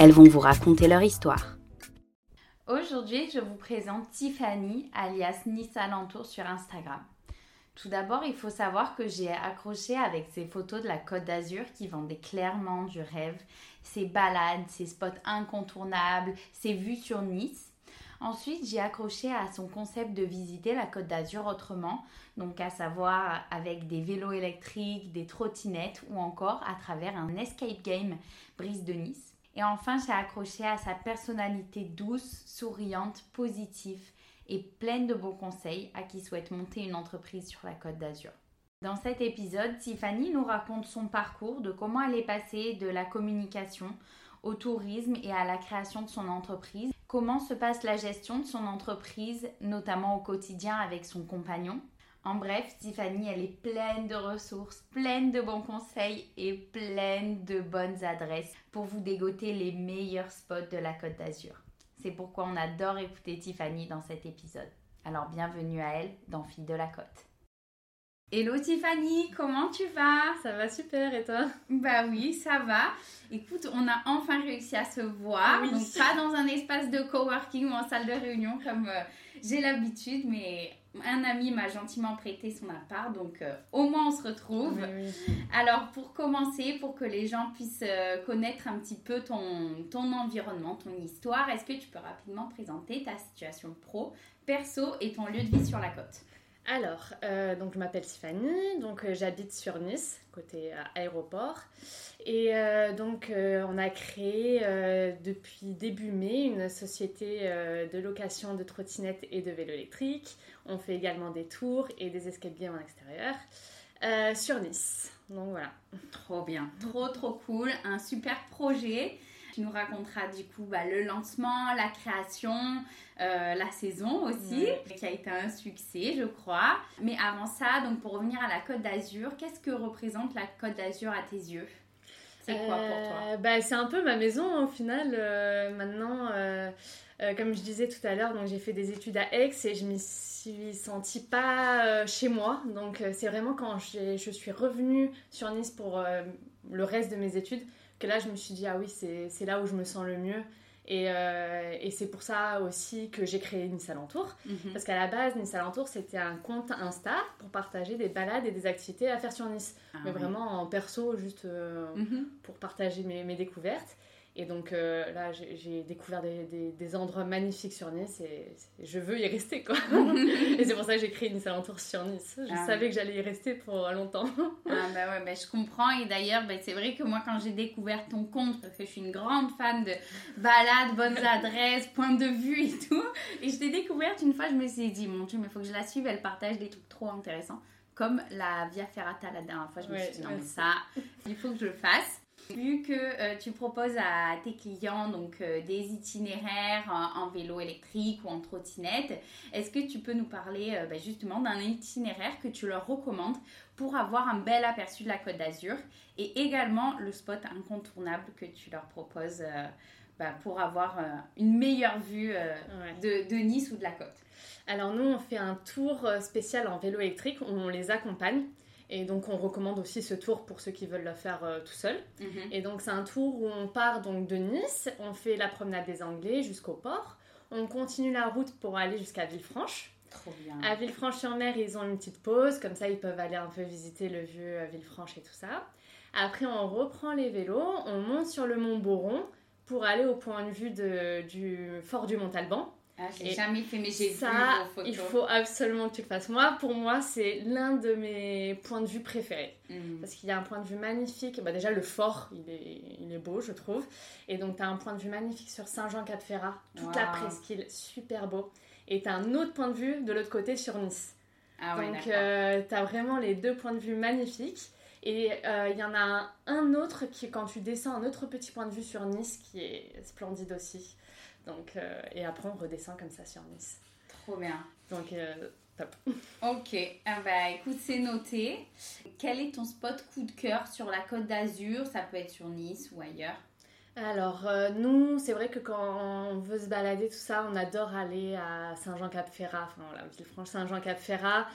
elles vont vous raconter leur histoire. Aujourd'hui, je vous présente Tiffany, alias Nice Alentour sur Instagram. Tout d'abord, il faut savoir que j'ai accroché avec ces photos de la Côte d'Azur qui vendaient clairement du rêve, ses balades, ses spots incontournables, ses vues sur Nice. Ensuite, j'ai accroché à son concept de visiter la Côte d'Azur autrement, donc à savoir avec des vélos électriques, des trottinettes ou encore à travers un escape game Brise de Nice. Et enfin, j'ai accroché à sa personnalité douce, souriante, positive et pleine de bons conseils à qui souhaite monter une entreprise sur la Côte d'Azur. Dans cet épisode, Tiffany nous raconte son parcours, de comment elle est passée de la communication au tourisme et à la création de son entreprise. Comment se passe la gestion de son entreprise, notamment au quotidien avec son compagnon? En bref, Tiffany, elle est pleine de ressources, pleine de bons conseils et pleine de bonnes adresses pour vous dégoter les meilleurs spots de la Côte d'Azur. C'est pourquoi on adore écouter Tiffany dans cet épisode. Alors bienvenue à elle dans Fille de la Côte. Hello Tiffany, comment tu vas? Ça va super et toi? Bah oui, ça va. Écoute, on a enfin réussi à se voir. Donc pas dans un espace de coworking ou en salle de réunion comme euh, j'ai l'habitude, mais un ami m'a gentiment prêté son appart, donc euh, au moins on se retrouve. Alors pour commencer, pour que les gens puissent euh, connaître un petit peu ton, ton environnement, ton histoire, est-ce que tu peux rapidement présenter ta situation pro, perso et ton lieu de vie sur la côte? Alors, euh, donc je m'appelle Tiffany, donc euh, j'habite sur Nice, côté euh, aéroport. Et donc on a créé depuis début mai une société de location de trottinettes et de vélos électriques. On fait également des tours et des escape games en extérieur sur Nice. Donc voilà. Trop bien, trop trop cool, un super projet. Tu nous raconteras du coup bah, le lancement, la création, euh, la saison aussi, qui a été un succès, je crois. Mais avant ça, donc pour revenir à la Côte d'Azur, qu'est-ce que représente la Côte d'Azur à tes yeux? C'est quoi pour toi? Euh, bah, C'est un peu ma maison au final. Euh, maintenant, comme je disais tout à l'heure, donc j'ai fait des études à Aix et je m'y suis sentie pas chez moi. Donc c'est vraiment quand je suis revenue sur Nice pour le reste de mes études que là je me suis dit ah oui c'est là où je me sens le mieux et, euh, et c'est pour ça aussi que j'ai créé Nice Alentour. Mhm. Parce qu'à la base, Nice Alentour, c'était un compte Insta pour partager des balades et des activités à faire sur Nice. Ah Mais vraiment en perso, juste euh, mhm. pour partager mes, mes découvertes. Et donc euh, là, j'ai découvert des, des, endroits magnifiques sur Nice et, je veux y rester quoi. et c'est pour ça que j'ai créé Nice Alentour sur Nice. Je ah savais que j'allais y rester pour longtemps. ah bah ouais, bah je comprends. Et d'ailleurs, bah, c'est vrai que moi, quand j'ai découvert ton compte, parce que je suis une grande fan de balades, bonnes adresses, points de vue et tout, et je t'ai découverte une fois, je me suis dit, mon Dieu, mais il faut que je la suive, elle partage des trucs trop intéressants. Comme la Via Ferrata la dernière fois, je me suis dit, non, mais ça, il faut que je le fasse. Vu que euh, tu proposes à tes clients donc euh, des itinéraires en, vélo électrique ou en trottinette, est-ce que tu peux nous parler euh, ben, justement d'un itinéraire que tu leur recommandes pour avoir un bel aperçu de la Côte d'Azur et également le spot incontournable que tu leur proposes ben, pour avoir une meilleure vue de, de Nice ou de la côte? Alors nous, on fait un tour spécial en vélo électrique. On les accompagne. Et donc on recommande aussi ce tour pour ceux qui veulent le faire euh, tout seul. Mhm. Et donc c'est un tour où on part donc de Nice, on fait la promenade des Anglais jusqu'au port, on continue la route pour aller jusqu'à Villefranche. Trop bien. À Villefranche-sur-Mer, ils ont une petite pause, comme ça ils peuvent aller un peu visiter le vieux euh, Villefranche et tout ça. Après on reprend les vélos, on monte sur le mont Boron pour aller au point de vue de, du fort du Montalban. Ah, j'ai jamais fait, mais j'ai ça, il faut absolument que tu le fasses. Moi, pour moi, c'est l'un de mes points de vue préférés. Mm. Parce qu'il y a un point de vue magnifique. Bah, déjà, le fort, il est, il est beau, je trouve. Et donc, tu as un point de vue magnifique sur Saint-Jean-Cap-Ferrat. Toute la presqu'île, super beau. Et tu as un autre point de vue de l'autre côté sur Nice. Ah, donc, euh, tu as vraiment les deux points de vue magnifiques. Et il y en a un, autre qui, quand tu descends, un autre petit point de vue sur Nice qui est splendide aussi. Donc, et après, on redescend comme ça sur Nice. Trop bien. Donc, top. Ok, ah bah, écoute, c'est noté. Quel est ton spot coup de cœur sur la côte d'Azur? Ça peut être sur Nice ou ailleurs. Alors, euh, nous, c'est vrai que quand on veut se balader, tout ça, on adore aller à Saint-Jean-Cap-Ferrat, enfin voilà, Villefranche Saint-Jean-Cap-Ferrat.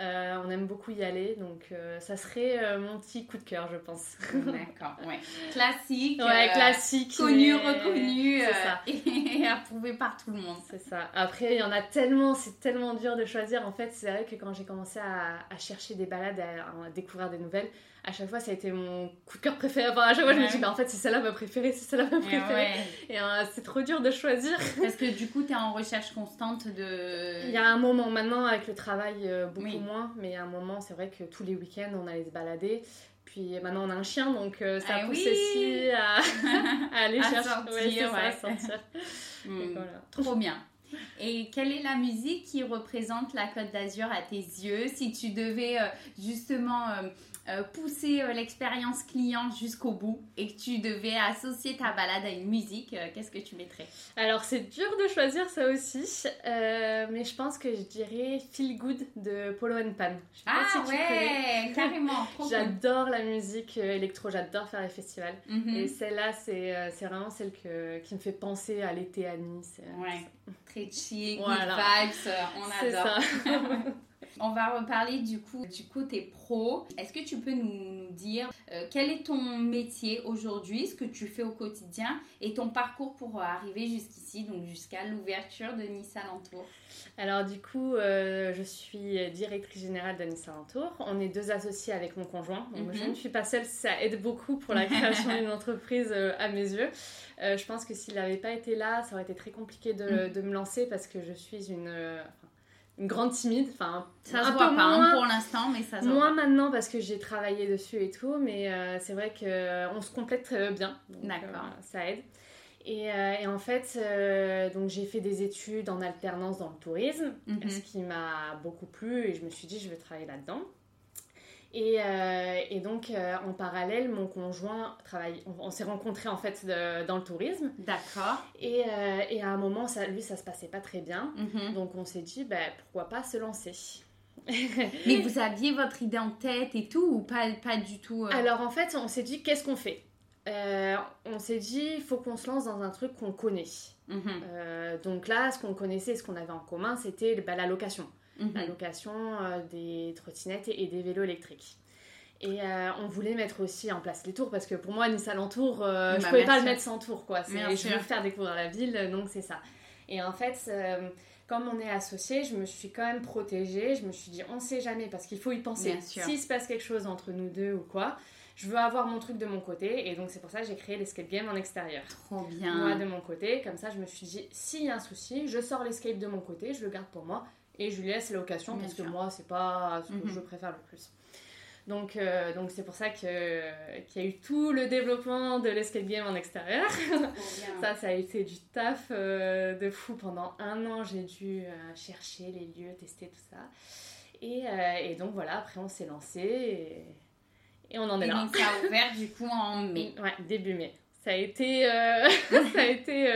Euh, on aime beaucoup y aller, donc euh, ça serait mon petit coup de cœur, je pense. D'accord, ouais. Classique. Ouais, classique. Connu, reconnu et approuvé par tout le monde. C'est ça. Après, il y en a tellement, c'est tellement dur de choisir. En fait, c'est vrai que quand j'ai commencé à, chercher des balades, à découvrir des nouvelles, à chaque fois ça a été mon coup de cœur préféré. Enfin, à chaque fois je me dis, bah, en fait c'est celle-là ma préférée, c'est celle-là ma préférée. Et euh, c'est trop dur de choisir. Parce que du coup tu es en recherche constante de. Il y a un moment maintenant avec le travail euh, beaucoup moins, mais a un moment c'est vrai que tous les week-ends on allait se balader. Puis maintenant on a un chien donc euh, ça ah pousse aussi à, aller chercher. Sortir, ouais, sortir. Hmm. Trop bien. Et quelle est la musique qui représente la Côte d'Azur à tes yeux? Si tu devais justement euh, pousser euh, l'expérience client jusqu'au bout et que tu devais associer ta balade à une musique, euh, qu'est-ce que tu mettrais Alors c'est dur de choisir ça aussi, mais je pense que je dirais Feel Good de Polo and Pan. ah ouais, carrément. j'adore la musique électro, j'adore faire les festivals. Mhm. Et celle-là, c'est, vraiment celle que, qui me fait penser à l'été à Nice. Ouais, très chic, voilà. vibes, on adore. On va reparler du coup du côté pro. Est-ce que tu peux nous, dire euh, quel est ton métier aujourd'hui, ce que tu fais au quotidien et ton parcours pour arriver jusqu'ici, donc jusqu'à l'ouverture de Nice Alentour? Alors du coup, euh, je suis directrice générale de Nice Alentour. On est deux associés avec mon conjoint. Donc je mhm. ne suis pas seule, ça aide beaucoup pour la création d'une entreprise euh, à mes yeux. je pense que s'il n'avait pas été là, ça aurait été très compliqué de, mhm. me lancer parce que je suis une une grande timide. Enfin, ça se voit pas hein, pour l'instant, mais ça se Moins maintenant parce que j'ai travaillé dessus et tout, mais euh, c'est vrai qu'on euh, se complète bien. D'accord. Euh, ça aide. Et, et en fait, donc j'ai fait des études en alternance dans le tourisme, mhm. ce qui m'a beaucoup plu et je me suis dit je vais travailler là-dedans. Et, euh, et, donc, euh, en parallèle, mon conjoint travaille. On, s'est rencontrés en fait dans le tourisme. D'accord. Et, euh, et, à un moment, ça, lui, ça se passait pas très bien. Mhm. Donc, on s'est dit, bah, pourquoi pas se lancer? Mais vous aviez votre idée en tête et tout, ou pas, pas du tout Alors, en fait, on s'est dit, qu'est-ce qu'on fait? On s'est dit, il faut qu'on se lance dans un truc qu'on connaît. Mhm. donc là, ce qu'on connaissait, ce qu'on avait en commun, c'était bah, la location la mhm. location euh, des trottinettes et, des vélos électriques. Et euh, on voulait mettre aussi en place les tours parce que pour moi, Nice Alentour, euh, je ne bah, pouvais pas le mettre sans tour. Quoi. Je veux faire découvrir la ville, donc c'est ça. Et en fait, comme on est associés, je me suis quand même protégée. Je me suis dit, on ne sait jamais parce qu'il faut y penser. S'il se passe quelque chose entre nous deux ou quoi, je veux avoir mon truc de mon côté. Et donc, c'est pour ça que j'ai créé l'escape game en extérieur. Trop bien. Moi, de mon côté. Comme ça, je me suis dit, s'il y a un souci, je sors l'escape de mon côté, je le garde pour moi et je lui laisse la location parce que moi, c'est pas ce que mhm. je préfère le plus. Donc, euh, donc c'est pour ça qu'il y a eu tout le développement de l'escape game en extérieur. ça, ça a été du taf euh, de fou. Pendant un an, j'ai dû euh, chercher les lieux, tester tout ça. Et, et donc voilà, après on s'est lancé et, et, on en est et là. Donc ça a ouvert du coup en mai. Ouais, début mai. Ça a été, ça a été,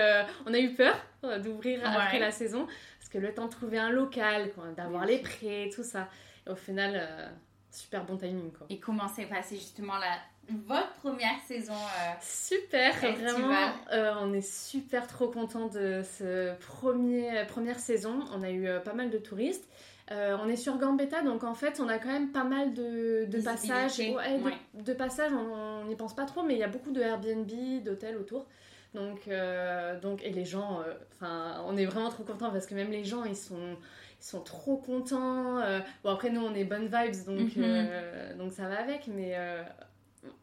on a eu peur d'ouvrir après la saison que le temps de trouver un local, d'avoir les prêts, tout ça. Et au final, euh, super bon timing. Quoi. Et comment s'est passé justement la, votre première saison euh, Super, vraiment, euh, on est super trop content de ce premier première saison. On a eu pas mal de touristes. on est sur Gambetta, donc en fait, on a quand même pas mal de, de passages. De, passages, on n'y pense pas trop, mais il y a beaucoup de Airbnb, d'hôtels autour. Donc, euh, donc, et les gens, euh, on est vraiment trop contents parce que même les gens, ils sont, ils sont trop contents. Euh. bon, après, nous, on est bonnes vibes, donc, mhm. donc ça va avec, mais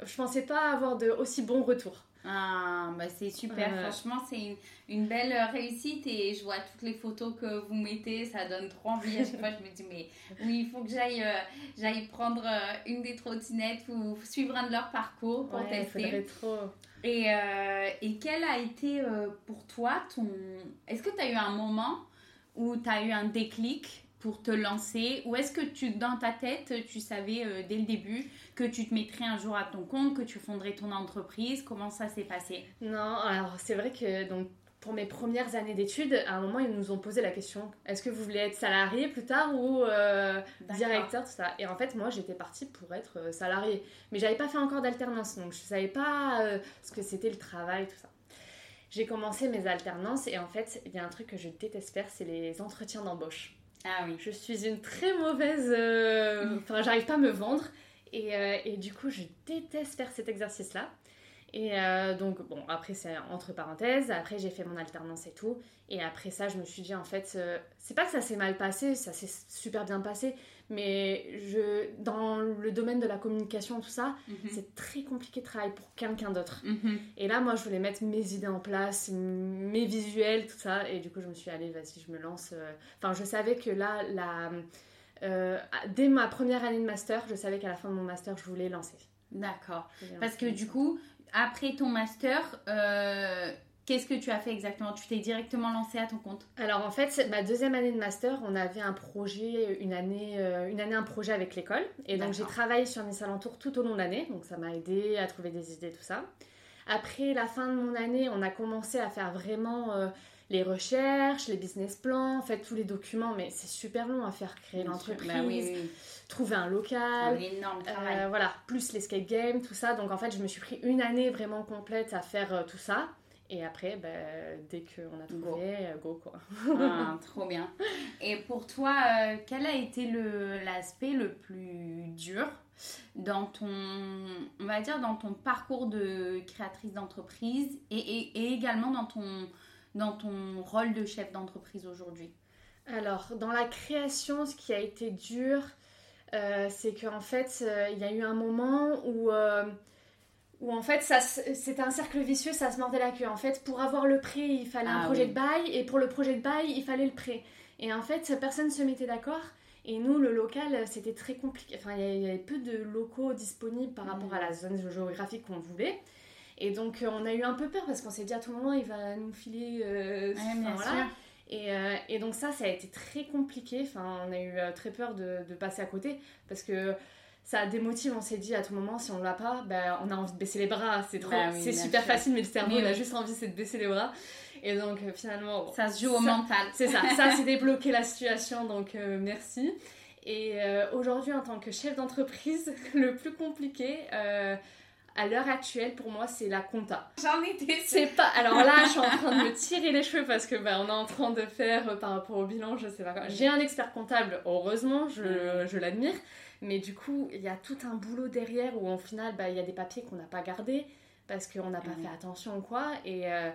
je pensais pas avoir de aussi bons retours. Ah, bah c'est super. Franchement, c'est une, une, belle réussite et je vois toutes les photos que vous mettez. Ça donne trop envie. À chaque fois, je me dis, mais oui, il faut que j'aille j'aille prendre une des trottinettes ou suivre un de leurs parcours pour ouais, tester. trop. Et, euh, et quel a été euh, pour toi ton... Est-ce que tu as eu un moment où tu as eu un déclic pour te lancer Ou est-ce que tu, dans ta tête, tu savais euh, dès le début que tu te mettrais un jour à ton compte, que tu fonderais ton entreprise? Comment ça s'est passé? Non, alors c'est vrai que donc, pour mes premières années d'études, à un moment, ils nous ont posé la question est-ce que vous voulez être salarié plus tard ou euh, directeur tout ça? Et en fait, moi, j'étais partie pour être euh, salarié. Mais j'avais pas fait encore d'alternance, donc je savais pas ce que c'était le travail, tout ça. J'ai commencé mes alternances et en fait, il y a un truc que je déteste faire, c'est les entretiens d'embauche. Ah oui. Je suis une très mauvaise. Euh, enfin, j'arrive pas à me vendre. Et, euh, et, du coup, je déteste faire cet exercice-là. Et euh, donc, bon, après, c'est entre parenthèses. Après, j'ai fait mon alternance et tout. Et après ça, je me suis dit, en fait, c'est pas que ça s'est mal passé, ça s'est super bien passé. Mais je, dans le domaine de la communication, tout ça, mhm. c'est très compliqué de travailler pour quelqu'un d'autre. Mhm. Et là, moi, je voulais mettre mes idées en place, mes visuels, tout ça. Et du coup, je me suis allée, vas-y, je me lance. Euh. Enfin, je savais que là, la, euh, dès ma première année de master, je savais qu'à la fin de mon master, je voulais lancer. D'accord. Parce que du coup, après ton master, euh, Qu'est-ce que tu as fait exactement? Tu t'es directement lancé à ton compte? Alors en fait, ma deuxième année de master, on avait un projet, une année, euh, une année un projet avec l'école. Et donc j'ai travaillé sur Nice Alentour tout au long de l'année. Donc ça m'a aidé à trouver des idées, tout ça. Après la fin de mon année, on a commencé à faire vraiment euh, les recherches, les business plans, en fait tous les documents. Mais c'est super long à faire créer l'entreprise. Bah trouver un local, un énorme travail. Euh, voilà, plus l'escape game, tout ça. Donc en fait, je me suis pris une année vraiment complète à faire tout ça. Et après, bah, dès qu'on a trouvé, go, go quoi. ah, trop bien. Et pour toi, euh, quel a été l'aspect le, plus dur dans ton, on va dire, dans ton parcours de créatrice d'entreprise et, et, également dans ton, dans ton rôle de chef d'entreprise aujourd'hui? Alors, dans la création, ce qui a été dur, euh, c'est qu'en fait, euh, il y a eu un moment où où en fait c'était un cercle vicieux, ça se mordait la queue. En fait, pour avoir le prêt, il fallait un ah projet de bail, et pour le projet de bail, il fallait le prêt. Et en fait, personne ne se mettait d'accord. Et nous, le local, c'était très compliqué. Enfin, il y avait peu de locaux disponibles par rapport à la zone géographique qu'on voulait. Et donc, euh, on a eu un peu peur parce qu'on s'est dit à tout moment, il va nous filer. Euh, et, euh, et, donc, ça, ça a été très compliqué. Enfin, on a eu très peur de, de passer à côté parce que ça démotive. On s'est dit à tout moment, si on l'a pas, ben, on a envie de baisser les bras. C'est trop, bah c'est super facile, mais le cerveau, il a juste envie, c'est de baisser les bras. Et donc euh, finalement, ça se joue au mental. C'est ça, ça c'est débloqué la situation, donc euh, merci. Et euh, aujourd'hui, en tant que chef d'entreprise, le plus compliqué à l'heure actuelle, pour moi, c'est la compta. J'en étais. C'est pas. Alors là, je suis en train de me tirer les cheveux parce que bah, on est en train de faire par rapport au bilan, je sais pas quoi. J'ai un expert comptable, heureusement, je, je l'admire. Mais du coup, il y a tout un boulot derrière où, au final, bah, il y a des papiers qu'on n'a pas gardés parce qu'on n'a pas fait attention ou quoi. Et, euh,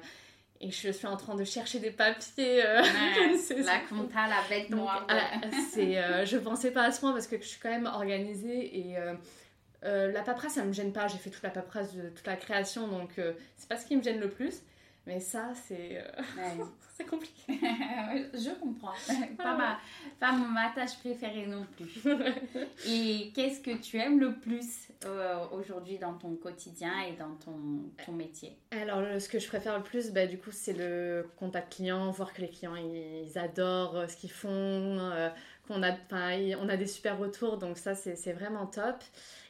et je suis en train de chercher des papiers. Euh, la compta, la bête noire. Euh, c'est, euh, je pensais pas à ce point parce que je suis quand même organisée et. la paperasse, ça me gêne pas. J'ai fait toute la paperasse de toute la création, donc c'est pas ce qui me gêne le plus. Mais ça, c'est c'est compliqué. je comprends. Pas, ma, pas ma tâche préférée non plus. Et qu'est-ce que tu aimes le plus euh, aujourd'hui dans ton quotidien et dans ton, ton métier? Alors, ce que je préfère le plus, bah, du coup, c'est le contact client, voir que les clients, ils, adorent euh, ce qu'ils font, euh, qu'on a, on a des super retours, donc ça, c'est vraiment top.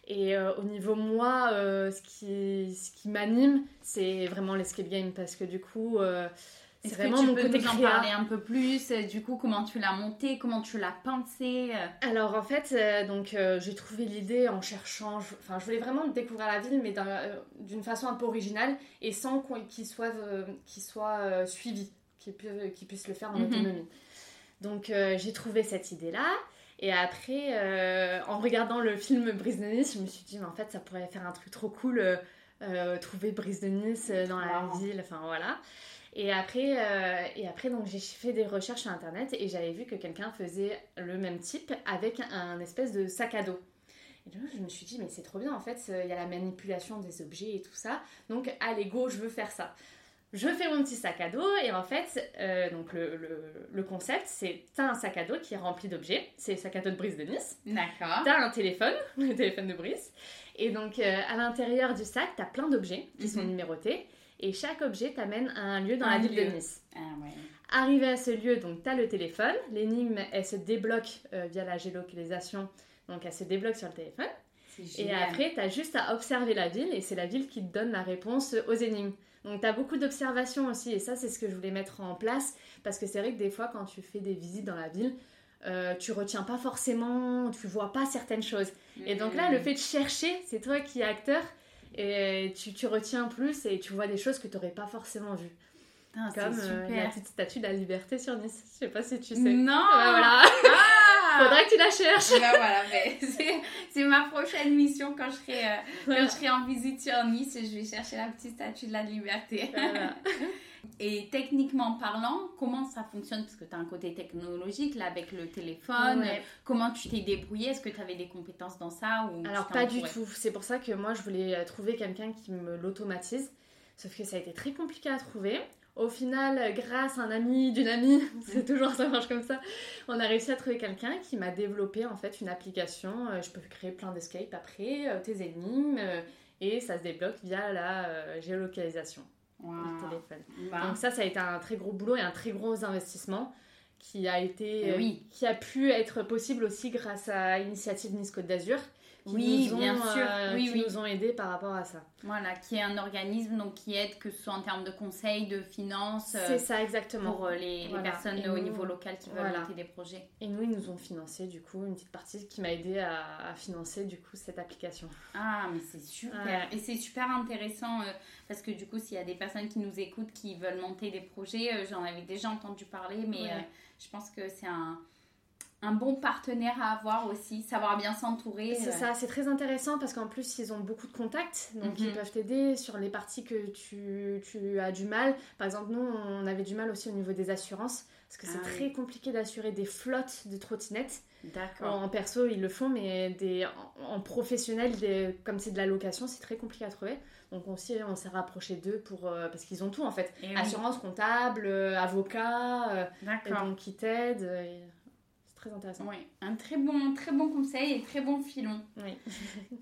Et au niveau moi, ce qui, ce qui m'anime, c'est vraiment l'escape game parce que du coup, c'est vraiment que tu mon peux nous en parler un peu plus euh, Du coup, comment tu l'as monté Comment tu l'as pensé euh? Alors en fait, euh, donc j'ai trouvé l'idée en cherchant. Enfin, je voulais vraiment découvrir la ville, mais d'une façon un peu originale et sans qu'il soit, qu'il soit suivi, qu'il puisse le faire en mhm. autonomie. Donc j'ai trouvé cette idée-là. Et après, en regardant le film Brise de Nice, je me suis dit, mais en fait, ça pourrait faire un truc trop cool, trouver Brise de Nice dans la ville, enfin voilà. Et après, euh, et après donc j'ai fait des recherches sur internet et j'avais vu que quelqu'un faisait le même type avec un espèce de sac à dos. Et donc je me suis dit, mais c'est trop bien en fait, il y a la manipulation des objets et tout ça. Donc allez, go, je veux faire ça. Je fais mon petit sac à dos et en fait, euh, donc le, le, concept, c'est t'as un sac à dos qui est rempli d'objets. C'est le sac à dos de Brice de Nice. D'accord. T'as un téléphone, le téléphone de Brice. Et donc euh, à l'intérieur du sac, t'as plein d'objets qui sont mhm. numérotés. et chaque objet t'amène à un lieu dans la ville de Nice. Ah, ouais. Arrivé à ce lieu, donc tu as le téléphone. L'énigme, elle se débloque euh, via la géolocalisation, donc elle se débloque sur le téléphone. Et après, tu as juste à observer la ville et c'est la ville qui te donne la réponse aux énigmes. Donc tu as beaucoup d'observations aussi et ça, c'est ce que je voulais mettre en place parce que c'est vrai que des fois, quand tu fais des visites dans la ville, euh, tu retiens pas forcément, tu vois pas certaines choses. Et donc là, le mm. fait de chercher, c'est toi qui es acteur et tu, tu, retiens plus et tu vois des choses que tu n'aurais pas forcément vues. Comme euh, la petite statue de la liberté sur Nice. Je sais pas si tu sais. Non bah, voilà. Ah La voilà, c'est ma prochaine mission quand je, serai, euh, quand je serai en visite sur Nice. Je vais chercher la petite statue de la liberté. Voilà. Et techniquement parlant, comment ça fonctionne? Parce que tu as un côté technologique là avec le téléphone. Comment tu t'es débrouillé Est-ce que tu avais des compétences dans ça ou Alors pas du tout. C'est pour ça que moi je voulais euh, trouver quelqu'un qui me l'automatise. Sauf que ça a été très compliqué à trouver. Au final, grâce à un ami d'une amie, c'est toujours ça marche comme ça, on a réussi à trouver quelqu'un qui m'a développé en fait une application. Euh, je peux créer plein d'escapes après, euh, tes énigmes, et ça se débloque via la géolocalisation téléphone. Bah. Donc ça, ça a été un très gros boulot et un très gros investissement qui a été, eh oui. qui a pu être possible aussi grâce à l'initiative Nice Côte d'Azur oui, bien sûr. Euh, oui, qui nous ont aidés par rapport à ça. Voilà, qui est un organisme donc qui aide que ce soit en termes de conseils, de finances. C'est ça exactement. Pour euh, les, personnes au niveau local qui veulent monter des projets. Et nous, ils nous ont financé du coup une petite partie qui m'a aidé à, financer du coup cette application. Ah, mais c'est super. Et c'est super intéressant euh, parce que du coup, s'il y a des personnes qui nous écoutent qui veulent monter des projets, j'en avais déjà entendu parler, mais je pense que c'est un un bon partenaire à avoir aussi, savoir bien s'entourer. C'est ça, c'est très intéressant parce qu'en plus ils ont beaucoup de contacts, donc ils mhm. peuvent t'aider sur les parties que tu, tu, as du mal. Par exemple, nous on avait du mal aussi au niveau des assurances parce que c'est ah très compliqué d'assurer des flottes de trottinettes. D'accord. En, perso ils le font, mais des, en, professionnel, des, comme c'est de la location, c'est très compliqué à trouver. Donc aussi, on s'est rapproché d'eux pour euh, parce qu'ils ont tout en fait, assurance comptable, euh, avocat, euh, donc qui t'aident intéressant. Oui, un très bon, très bon conseil et très bon filon. Oui.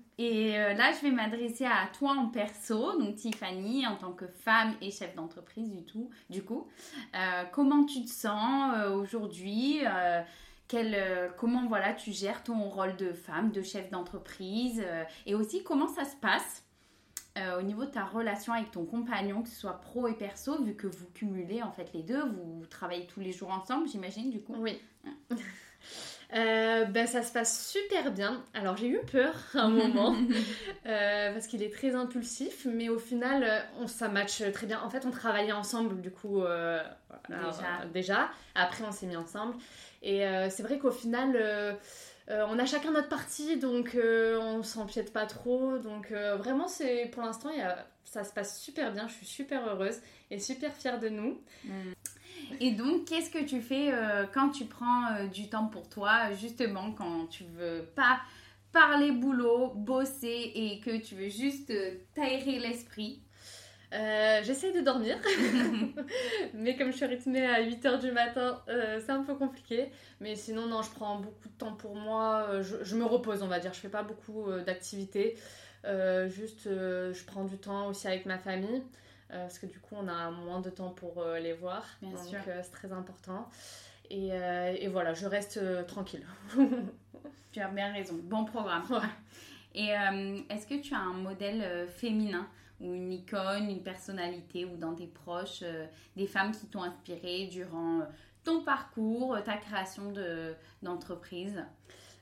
et euh, là, je vais m'adresser à toi en perso, donc Tiffany, en tant que femme et chef d'entreprise du tout. Du coup, euh, comment tu te sens euh, aujourd'hui quel, comment voilà tu gères ton rôle de femme, de chef d'entreprise et aussi comment ça se passe au niveau de ta relation avec ton compagnon, que ce soit pro et perso, vu que vous cumulez en fait les deux, vous travaillez tous les jours ensemble, j'imagine du coup. Oui. Euh, ben, ça se passe super bien. Alors j'ai eu peur un moment euh, parce qu'il est très impulsif, mais au final euh, on, ça match très bien. En fait on travaillait ensemble du coup déjà. Après on s'est mis ensemble et c'est vrai qu'au final on a chacun notre partie donc on s'empiète pas trop. Donc vraiment c'est pour l'instant ça se passe super bien. Je suis super heureuse et super fière de nous. Mm. Et donc, qu'est-ce que tu fais euh, quand tu prends euh, du temps pour toi, justement, quand tu veux pas parler boulot, bosser et que tu veux juste euh, t'aérer l'esprit? J'essaie de dormir, mais comme je suis rythmée à 8h du matin, c'est un peu compliqué. Mais sinon, non, je prends beaucoup de temps pour moi. Je, je me repose, on va dire. Je fais pas beaucoup d'activités. juste, je prends du temps aussi avec ma famille. Euh, parce que du coup on a moins de temps pour euh, les voir. Bien donc euh, c'est très important. Et, et, voilà, je reste tranquille. tu as bien raison, bon programme. Et est-ce que tu as un modèle féminin ou une icône, une personnalité ou dans tes proches, des femmes qui t'ont inspiré durant ton parcours, ta création d'entreprise?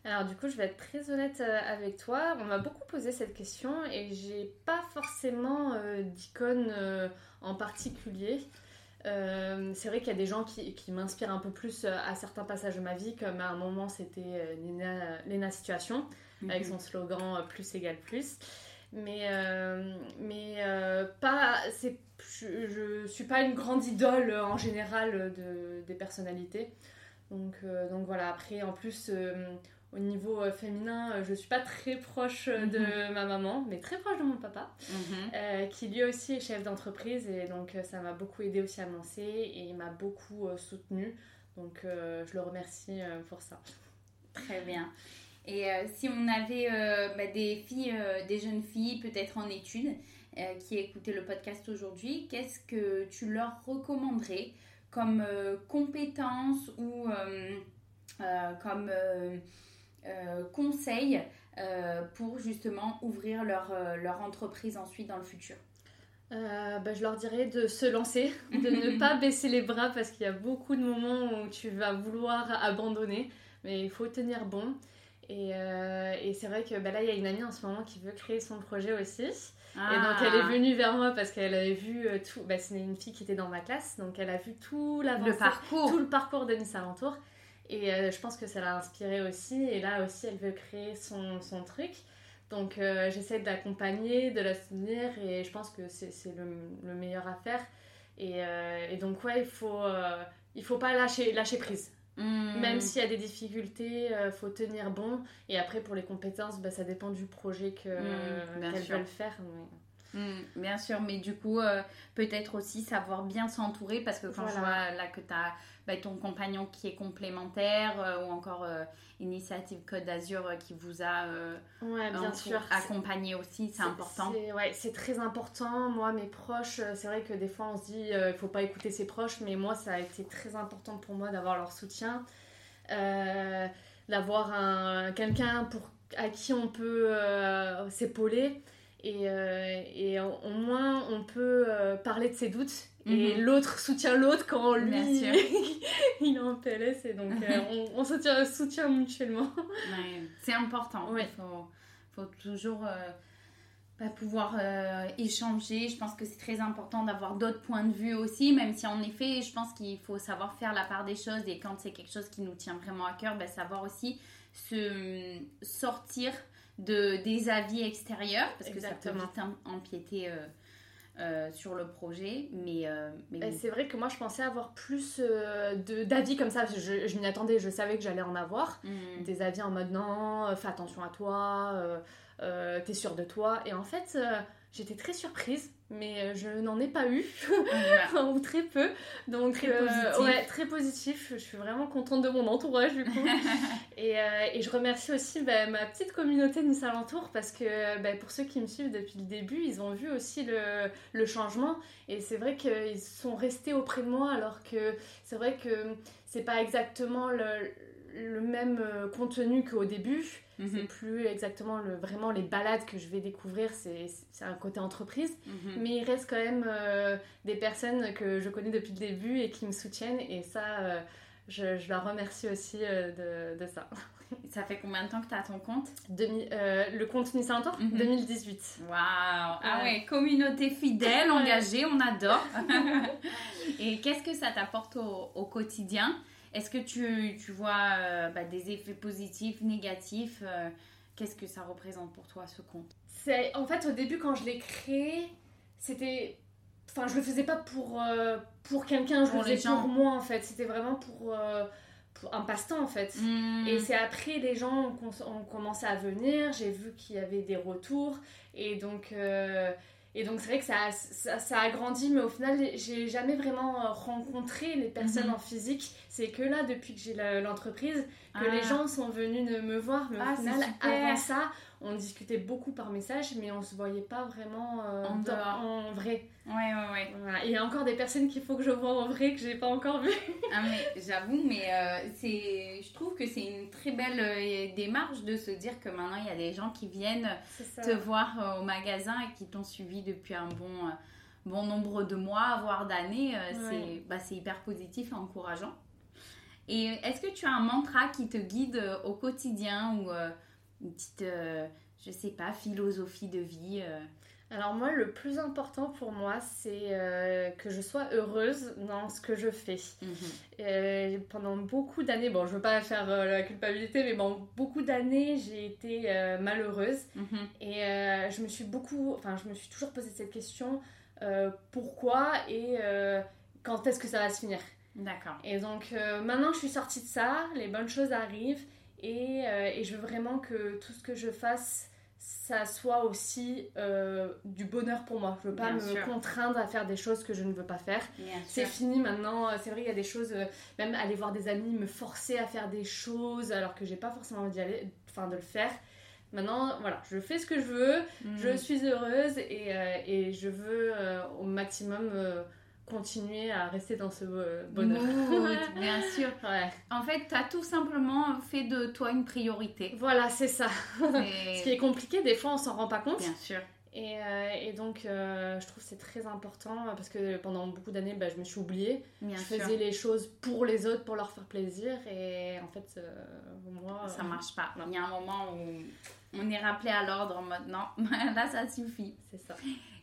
Alors du coup, je vais être très honnête euh, avec toi. On m'a beaucoup posé cette question et j'ai pas forcément euh, d'icône euh, en particulier. c'est vrai qu'il y a des gens qui, m'inspirent un peu plus à certains passages de ma vie, comme à un moment c'était Lena, Situation, avec mhm. son slogan plus égale plus. Mais, mais pas, je, ne suis pas une grande idole en général de, des personnalités. Donc, donc voilà, après en plus au niveau euh, féminin, euh, je suis pas très proche euh, de mhm. ma maman, mais très proche de mon papa, mhm. qui lui aussi est chef d'entreprise et donc ça m'a beaucoup aidé aussi à me lancer et il m'a beaucoup soutenu. Donc je le remercie pour ça. Très bien. Et si on avait bah, des filles, des jeunes filles peut-être en études, qui écoutaient le podcast aujourd'hui, qu'est-ce que tu leur recommanderais comme compétence ou comme conseil pour justement ouvrir leur, leur entreprise ensuite dans le futur euh, bah, je leur dirais de se lancer, de ne pas baisser les bras parce qu'il y a beaucoup de moments où tu vas vouloir abandonner, mais il faut tenir bon. Et, euh, et c'est vrai que bah, là, il y a une amie en ce moment qui veut créer son projet aussi. Et donc elle est ah. venue vers moi parce qu'elle avait vu euh, tout. Bah, c'est une fille qui était dans ma classe, donc elle a vu tout le parcours, tout le parcours de Nice Alentour. Et je pense que ça l'a inspirée aussi. Et là aussi, elle veut créer son, son truc. Donc euh, j'essaie d'accompagner, de la soutenir et je pense que c'est le, le, meilleur à faire. Et, euh, et donc ouais, il faut, euh, il faut pas lâcher, lâcher prise. Hmm. Même s'il y a des difficultés, il faut tenir bon. Et après pour les compétences, bah, ça dépend du projet hmm, qu veulent faire. Hmm, bien sûr, mais du coup, peut-être aussi savoir bien s'entourer parce que quand je vois là que tu as bah, ton compagnon qui est complémentaire ou encore Initiative Code d'Azur euh, qui vous a euh, bien sûr. accompagné aussi, c'est important. Ouais, c'est très important. Moi, mes proches, euh, c'est vrai que des fois on se dit il faut pas écouter ses proches, mais moi ça a été très important pour moi d'avoir leur soutien, d'avoir un, quelqu'un à qui on peut s'épauler et, et, au moins on peut parler de ses doutes et mhm. l'autre soutient l'autre quand lui il est en PLS et donc euh, on, on soutient, soutient mutuellement. c'est important. Il faut, faut, toujours euh, bah, pouvoir euh, échanger. Je pense que c'est très important d'avoir d'autres points de vue aussi, même si en effet, je pense qu'il faut savoir faire la part des choses et quand c'est quelque chose qui nous tient vraiment à cœur, bah, savoir aussi se sortir de, des avis extérieurs parce que ça peut vite empiéter euh, sur le projet. Mais, euh, mais c'est vrai que moi, je pensais avoir plus euh, d'avis comme ça. Je, je m'y attendais, je savais que j'allais en avoir. Mm. Des avis en mode non, fais attention à toi, t'es sûr de toi. Et en fait, j'étais très surprise mais euh, je n'en ai pas eu, ou très peu. Donc, très euh, positif. ouais, très positif. Je suis vraiment contente de mon entourage, du coup. et, euh, et, je remercie aussi bah, ma petite communauté Nice Alentour parce que bah, pour ceux qui me suivent depuis le début, ils ont vu aussi le, le changement. Et c'est vrai qu'ils sont restés auprès de moi alors que c'est vrai que c'est pas exactement le, le même contenu qu'au début. C'est mhm. plus exactement le, vraiment les balades que je vais découvrir, c'est un côté entreprise. Mhm. Mais il reste quand même euh, des personnes que je connais depuis le début et qui me soutiennent. Et ça, euh, je, je, leur remercie aussi euh, de, de, ça. Ça fait combien de temps que tu as ton compte? Le compte Miss 2018. Waouh Ah ouais, communauté fidèle, engagée, on adore. et qu'est-ce que ça t'apporte au, au quotidien? Est-ce que tu, tu vois euh, bah, des effets positifs, négatifs euh, Qu'est-ce que ça représente pour toi ce compte C'est En fait, au début, quand je l'ai créé, c'était. Enfin, je le faisais pas pour, euh, pour quelqu'un, je le faisais pour moi en fait. C'était vraiment pour, pour un passe-temps en fait. Hmm. Et c'est après, les gens ont, commencé à venir, j'ai vu qu'il y avait des retours. Et donc. Et donc c'est vrai que ça, ça, a grandi, mais au final, j'ai jamais vraiment rencontré les personnes mhm. en physique. C'est que là, depuis que j'ai l'entreprise, que les ah. gens sont venus me voir. Mais au ah, final, avant ça, on discutait beaucoup par message, mais on se voyait pas vraiment euh, en, vrai. Ouais, ouais, ouais. Voilà. il y a encore des personnes qu'il faut que je vois en vrai que j'ai pas encore vu. ah, mais j'avoue, mais euh, c'est, je trouve que c'est une très belle euh, démarche de se dire que maintenant il y a des gens qui viennent te voir au magasin et qui t'ont suivi depuis un bon, bon nombre de mois, voire d'années. C'est, bah, hyper positif et encourageant. Et est-ce que tu as un mantra qui te guide au quotidien ou une petite, euh, je sais pas, philosophie de vie euh. Alors moi, le plus important pour moi, c'est euh, que je sois heureuse dans ce que je fais. Mhm. pendant beaucoup d'années, bon, je veux pas faire la culpabilité, mais bon, beaucoup d'années, j'ai été malheureuse. Mhm. Et je me suis beaucoup, enfin, je me suis toujours posé cette question, pourquoi et quand est-ce que ça va se finir? D'accord. Et donc maintenant je suis sortie de ça, les bonnes choses arrivent. Et, euh, et, je veux vraiment que tout ce que je fasse, ça soit aussi euh, du bonheur pour moi. Je veux pas me contraindre à faire des choses que je ne veux pas faire. C'est fini maintenant. C'est vrai, il y a des choses, euh, même aller voir des amis, me forcer à faire des choses alors que j'ai pas forcément envie d'y aller, enfin de le faire. Maintenant, voilà, je fais ce que je veux, je mm. suis heureuse et, et je veux au maximum continuer à rester dans ce bonheur. bien sûr. En fait, tu as tout simplement fait de toi une priorité. Voilà, c'est ça. Ce qui est compliqué, des fois, on s'en rend pas compte. Bien sûr. Et, euh, et donc, euh, je trouve c'est très important parce que pendant beaucoup d'années, bah, je me suis oubliée. Bien je faisais les choses pour les autres, pour leur faire plaisir. Et en fait, euh, moi. Ça marche pas. Il y a un moment où on est rappelé à l'ordre maintenant. Là, ça suffit. C'est ça.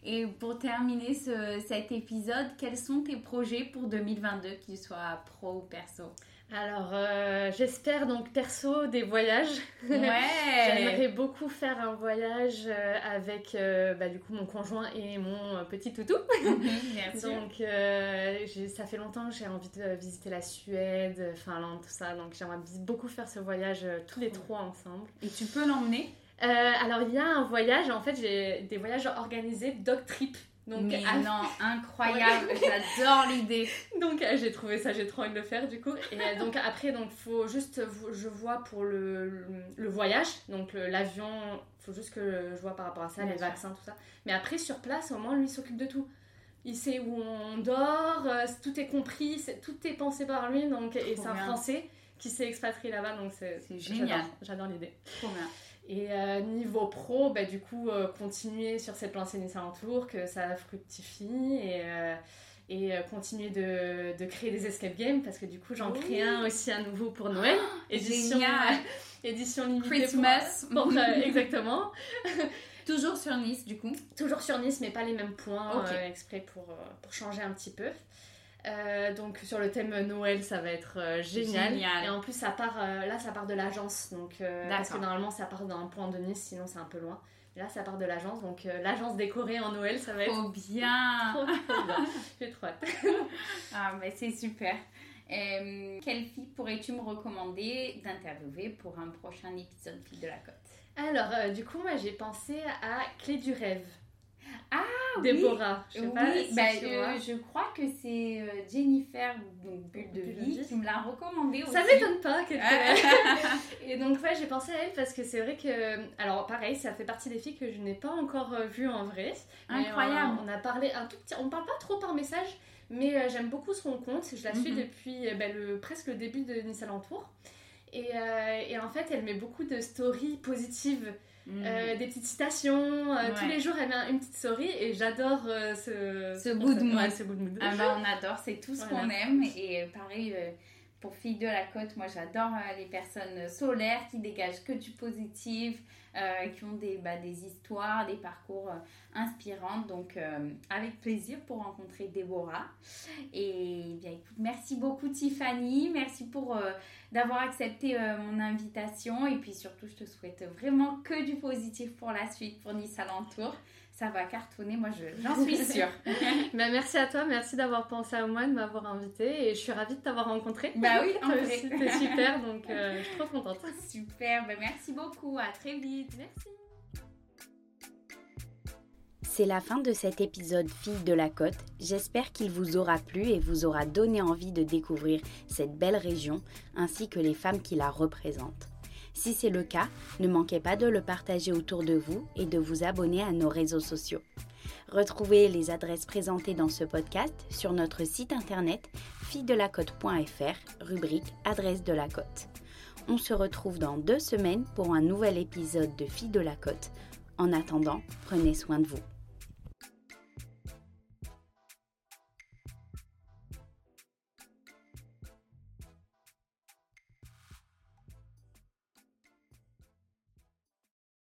Et pour terminer ce, cet épisode, quels sont tes projets pour 2022, qu'ils soient pro ou perso? Alors, euh, j'espère donc perso des voyages. Ouais. J'aimerais beaucoup faire un voyage euh, avec euh, bah, du coup mon conjoint et mon petit toutou. Mhm, donc, ça fait longtemps que j'ai envie de visiter la Suède, Finlande, tout ça. Donc, j'aimerais beaucoup faire ce voyage tous les trois ensemble. Et tu peux l'emmener? Alors, il y a un voyage. En fait, j'ai des voyages organisés dog trip. Donc, Mais non, incroyable, j'adore l'idée. Donc euh, j'ai trouvé ça, j'ai trop envie de le faire du coup. Et euh, donc après, donc faut juste, je vois pour le, le voyage, donc l'avion, faut juste que je vois par rapport à ça, les vaccins, tout ça. Mais après sur place, au moins lui s'occupe de tout. Il sait où on dort, euh, tout est compris, tout est pensé par lui, donc et c'est un Français qui s'est expatrié là-bas, donc c'est génial. J'adore l'idée. Trop bien. Et euh, niveau pro, bah, du coup, euh, continuer sur cette lancée Nice Tour, que ça fructifie et, euh, et continuer de, de, créer des escape games parce que du coup, j'en crée un aussi à nouveau pour Noël. Oh, édition, édition limitée. Christmas. exactement. Toujours sur Nice, du coup Toujours sur Nice, mais pas les mêmes points exprès pour, pour changer un petit peu. Euh, donc sur le thème Noël, ça va être euh, génial. Et en plus, ça part, euh, là, ça part de l'agence. Donc, parce que normalement, ça part d'un point de Nice, sinon c'est un peu loin. là, ça part de l'agence. Donc, l'agence décorée en Noël, ça va être. Trop bien Trop, bien. J'ai trop hâte. ah, mais c'est super. quelle fille pourrais-tu me recommander d'interviewer pour un prochain épisode Fille de la Côte Alors, du coup, moi, j'ai pensé à Clé du rêve. Ah Déborah, je sais pas bah, euh, je crois que c'est euh, Jennifer, donc Bulle de vie, qui me l'a recommandé aussi. Ça m'étonne pas qu'elle Et donc ouais, j'ai pensé à elle parce que c'est vrai que, alors pareil, ça fait partie des filles que je n'ai pas encore euh, vues en vrai. Incroyable. On, a parlé un tout petit, on parle pas trop par message, mais j'aime beaucoup son compte. Je la suis mhm. depuis bah, le, presque le début de Nice Alentour. Et, et en fait, elle met beaucoup de stories positives. Euh, mm. des petites citations. Euh, tous les jours, elle a une petite story et j'adore euh, ce, ce, good mood. ce good mood. Ah bah, on adore, c'est tout ce qu'on aime. Et pareil, pour Fille de la Côte, moi j'adore les personnes solaires qui dégagent que du positif, qui ont des, bah, des histoires, des parcours inspirants. Donc avec plaisir pour rencontrer Déborah. Et bien écoute, merci beaucoup Tiffany. Merci pour d'avoir accepté euh, mon invitation. Et puis surtout, je te souhaite vraiment que du positif pour la suite, pour Nice Alentour. Ça va cartonner, moi j'en suis sûre. bah, merci à toi, merci d'avoir pensé à moi, de m'avoir invité et je suis ravie de t'avoir rencontré. Bah oui, en C'était super, donc euh, je suis trop contente. Super, bah, merci beaucoup, à très vite. Merci. C'est la fin de cet épisode Fille de la Côte. J'espère qu'il vous aura plu et vous aura donné envie de découvrir cette belle région ainsi que les femmes qui la représentent. Si c'est le cas, ne manquez pas de le partager autour de vous et de vous abonner à nos réseaux sociaux. Retrouvez les adresses présentées dans ce podcast sur notre site internet fille-de-la-côte.fr, rubrique Adresse de la Côte. On se retrouve dans deux semaines pour un nouvel épisode de Fille de la Côte. En attendant, prenez soin de vous.